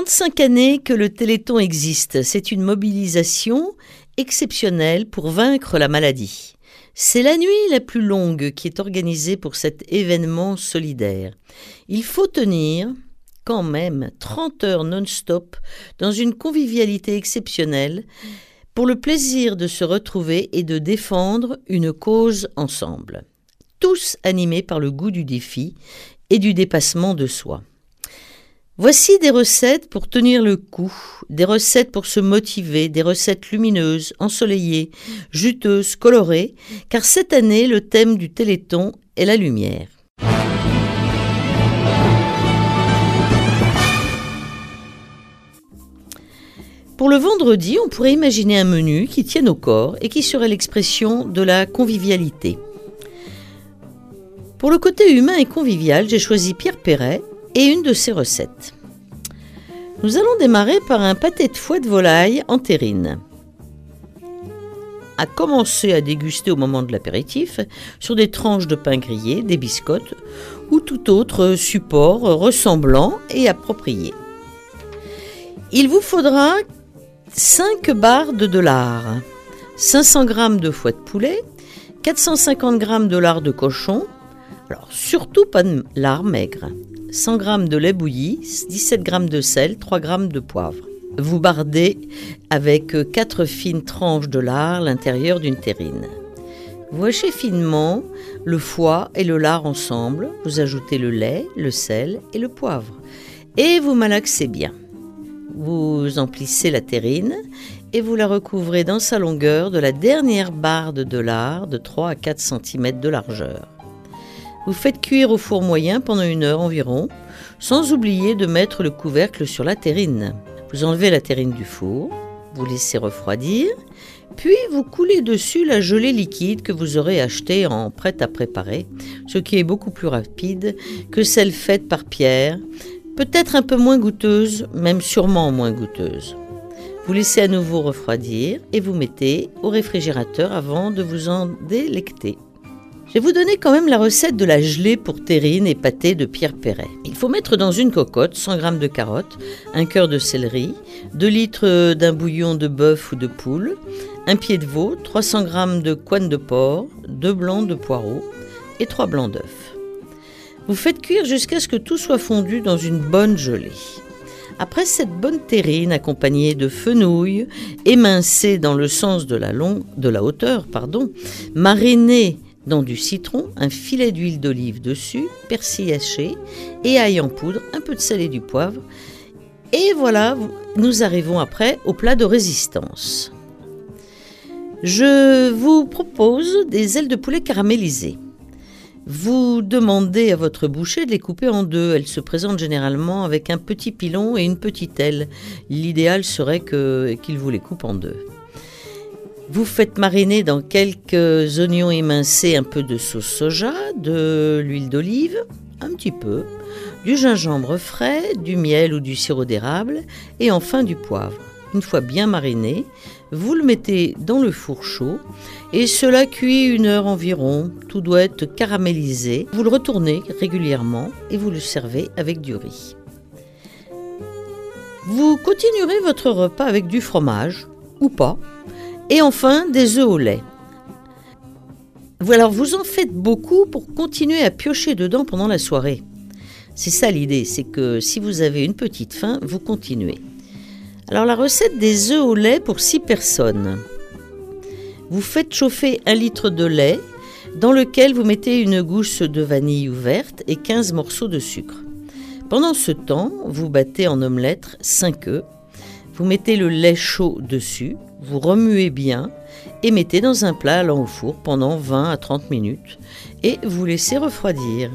35 années que le Téléthon existe. C'est une mobilisation exceptionnelle pour vaincre la maladie. C'est la nuit la plus longue qui est organisée pour cet événement solidaire. Il faut tenir quand même 30 heures non-stop dans une convivialité exceptionnelle pour le plaisir de se retrouver et de défendre une cause ensemble. Tous animés par le goût du défi et du dépassement de soi. Voici des recettes pour tenir le coup, des recettes pour se motiver, des recettes lumineuses, ensoleillées, juteuses, colorées, car cette année le thème du Téléthon est la lumière. Pour le vendredi, on pourrait imaginer un menu qui tienne au corps et qui serait l'expression de la convivialité. Pour le côté humain et convivial, j'ai choisi Pierre Perret et une de ses recettes. Nous allons démarrer par un pâté de foie de volaille en terrine. À commencer à déguster au moment de l'apéritif sur des tranches de pain grillé, des biscottes ou tout autre support ressemblant et approprié. Il vous faudra 5 barres de lard, 500 g de foie de poulet, 450 g de lard de cochon, alors surtout pas de lard maigre, 100 g de lait bouilli, 17 g de sel, 3 g de poivre. Vous bardez avec 4 fines tranches de lard l'intérieur d'une terrine. Vous hachez finement le foie et le lard ensemble, vous ajoutez le lait, le sel et le poivre. Et vous malaxez bien. Vous emplissez la terrine et vous la recouvrez dans sa longueur de la dernière barde de lard de 3 à 4 cm de largeur. Vous faites cuire au four moyen pendant une heure environ, sans oublier de mettre le couvercle sur la terrine. Vous enlevez la terrine du four, vous laissez refroidir, puis vous coulez dessus la gelée liquide que vous aurez achetée en prête à préparer, ce qui est beaucoup plus rapide que celle faite par Pierre, peut-être un peu moins goûteuse, même sûrement moins goûteuse. Vous laissez à nouveau refroidir et vous mettez au réfrigérateur avant de vous en délecter. Je vais vous donner quand même la recette de la gelée pour terrine et pâté de Pierre Perret. Il faut mettre dans une cocotte 100 g de carottes, un cœur de céleri, 2 litres d'un bouillon de bœuf ou de poule, un pied de veau, 300 g de coine de porc, 2 blancs de poireaux et 3 blancs d'œufs. Vous faites cuire jusqu'à ce que tout soit fondu dans une bonne gelée. Après cette bonne terrine accompagnée de fenouil, émincée dans le sens de la, de la hauteur, pardon, marinée dans du citron, un filet d'huile d'olive dessus, persil haché et ail en poudre, un peu de sel et du poivre. Et voilà, nous arrivons après au plat de résistance. Je vous propose des ailes de poulet caramélisées. Vous demandez à votre boucher de les couper en deux. Elles se présentent généralement avec un petit pilon et une petite aile. L'idéal serait qu'il vous les coupe en deux. Vous faites mariner dans quelques oignons émincés un peu de sauce soja, de l'huile d'olive, un petit peu, du gingembre frais, du miel ou du sirop d'érable et enfin du poivre. Une fois bien mariné, vous le mettez dans le four chaud et cela cuit une heure environ. Tout doit être caramélisé. Vous le retournez régulièrement et vous le servez avec du riz. Vous continuerez votre repas avec du fromage ou pas et enfin, des œufs au lait. Voilà, vous en faites beaucoup pour continuer à piocher dedans pendant la soirée. C'est ça l'idée, c'est que si vous avez une petite faim, vous continuez. Alors la recette des œufs au lait pour 6 personnes. Vous faites chauffer un litre de lait dans lequel vous mettez une gousse de vanille ouverte et 15 morceaux de sucre. Pendant ce temps, vous battez en omelette 5 œufs. Vous mettez le lait chaud dessus, vous remuez bien et mettez dans un plat allant au four pendant 20 à 30 minutes et vous laissez refroidir.